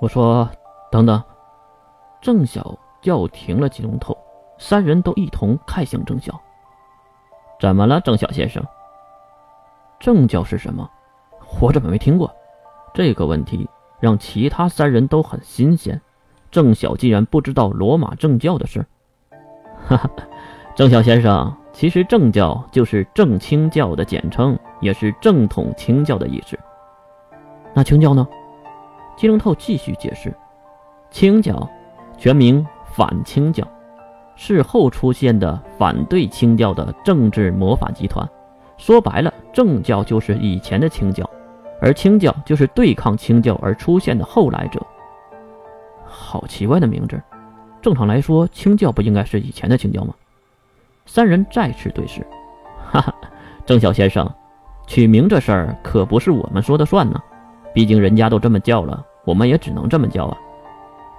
我说：“等等。”郑晓叫停了金龙头，三人都一同看向郑晓。怎么了，郑晓先生？正教是什么？我怎么没听过？这个问题让其他三人都很新鲜。郑晓竟然不知道罗马正教的事。哈哈，郑晓先生，其实正教就是正清教的简称，也是正统清教的意思。那清教呢？金龙透继续解释：清教全名反清教，是后出现的反对清教的政治魔法集团。说白了，正教就是以前的清教，而清教就是对抗清教而出现的后来者。好奇怪的名字，正常来说，清教不应该是以前的清教吗？三人再次对视，哈哈，郑晓先生，取名这事儿可不是我们说的算呢，毕竟人家都这么叫了，我们也只能这么叫啊。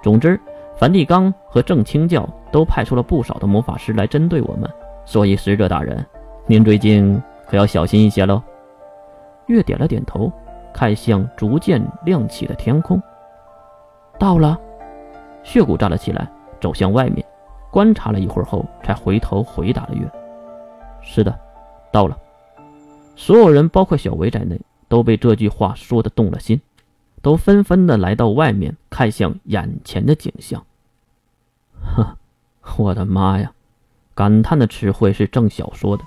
总之，梵蒂冈和正清教都派出了不少的魔法师来针对我们，所以使者大人，您最近可要小心一些喽。月点了点头，看向逐渐亮起的天空，到了。血骨站了起来，走向外面，观察了一会儿后，才回头回答了月：“是的，到了。”所有人，包括小维在内，都被这句话说的动了心，都纷纷的来到外面，看向眼前的景象。呵，我的妈呀！感叹的词汇是郑晓说的，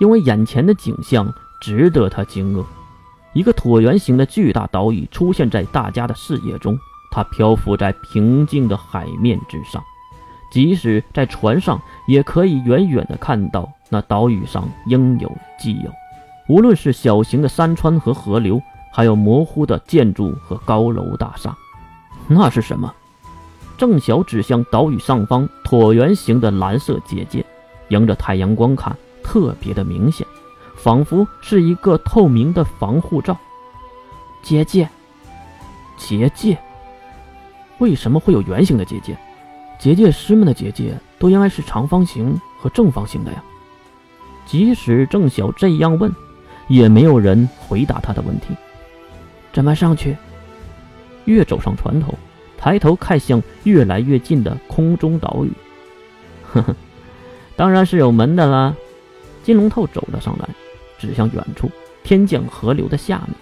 因为眼前的景象值得他惊愕。一个椭圆形的巨大岛屿出现在大家的视野中。它漂浮在平静的海面之上，即使在船上，也可以远远的看到那岛屿上应有尽有。无论是小型的山川和河流，还有模糊的建筑和高楼大厦，那是什么？郑晓指向岛屿上方椭圆形的蓝色结界，迎着太阳光看，特别的明显，仿佛是一个透明的防护罩。结界，结界。为什么会有圆形的结界？结界师们的结界都应该是长方形和正方形的呀。即使郑晓这样问，也没有人回答他的问题。怎么上去？越走上船头，抬头看向越来越近的空中岛屿。呵呵，当然是有门的啦。金龙透走了上来，指向远处天降河流的下面。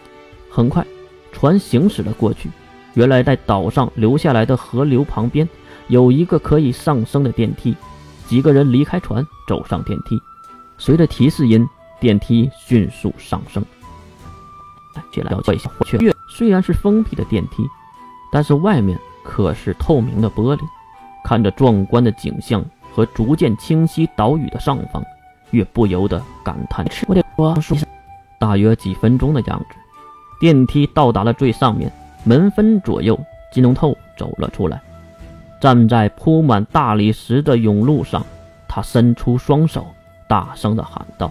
很快，船行驶了过去。原来在岛上留下来的河流旁边有一个可以上升的电梯，几个人离开船，走上电梯，随着提示音，电梯迅速上升。起来，月虽然是封闭的电梯，但是外面可是透明的玻璃。看着壮观的景象和逐渐清晰岛屿的上方，月不由得感叹：“我得说，大约几分钟的样子，电梯到达了最上面。”门分左右，金龙透走了出来，站在铺满大理石的甬路上，他伸出双手，大声的喊道：“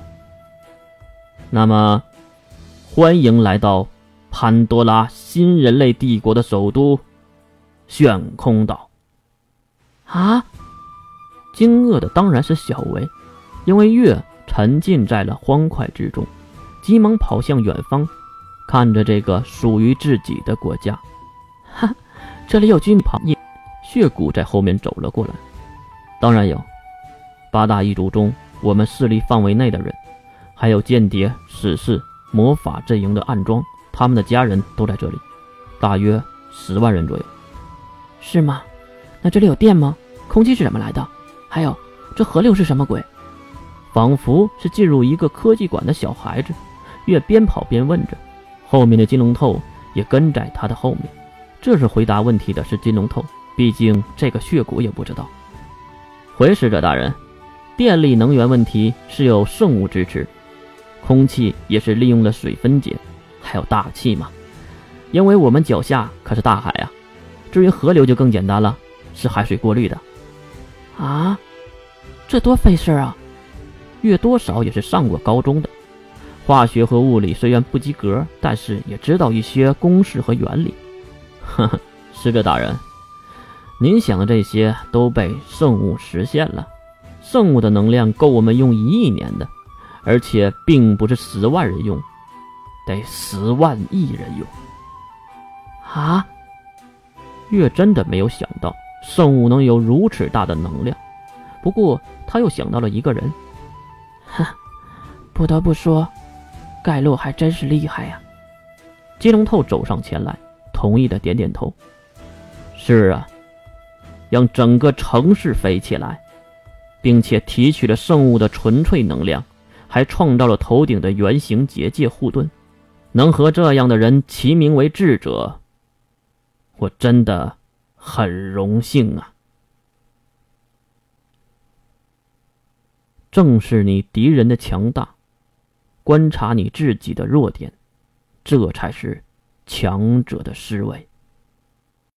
那么，欢迎来到潘多拉新人类帝国的首都——悬空岛。”啊！惊愕的当然是小维，因为月沉浸在了欢快之中，急忙跑向远方。看着这个属于自己的国家，哈，这里有居民朋友。血骨在后面走了过来。当然有，八大一族中我们势力范围内的人，还有间谍、死士、魔法阵营的暗桩，他们的家人都在这里，大约十万人左右。是吗？那这里有电吗？空气是怎么来的？还有，这河流是什么鬼？仿佛是进入一个科技馆的小孩子，越边跑边问着。后面的金龙透也跟在他的后面。这是回答问题的是金龙透，毕竟这个血骨也不知道。回使者大人，电力能源问题是有圣物支持，空气也是利用了水分解，还有大气嘛。因为我们脚下可是大海啊。至于河流就更简单了，是海水过滤的。啊，这多费事啊！月多少也是上过高中的。化学和物理虽然不及格，但是也知道一些公式和原理。呵呵，使者大人，您想的这些都被圣物实现了。圣物的能量够我们用一亿年的，而且并不是十万人用，得十万亿人用。啊！月真的没有想到圣物能有如此大的能量，不过他又想到了一个人。哈，不得不说，盖洛还真是厉害呀。金龙透走上前来，同意的点点头。是啊，让整个城市飞起来，并且提取了圣物的纯粹能量，还创造了头顶的圆形结界护盾，能和这样的人齐名为智者，我真的很荣幸啊！正是你敌人的强大，观察你自己的弱点，这才是强者的思维。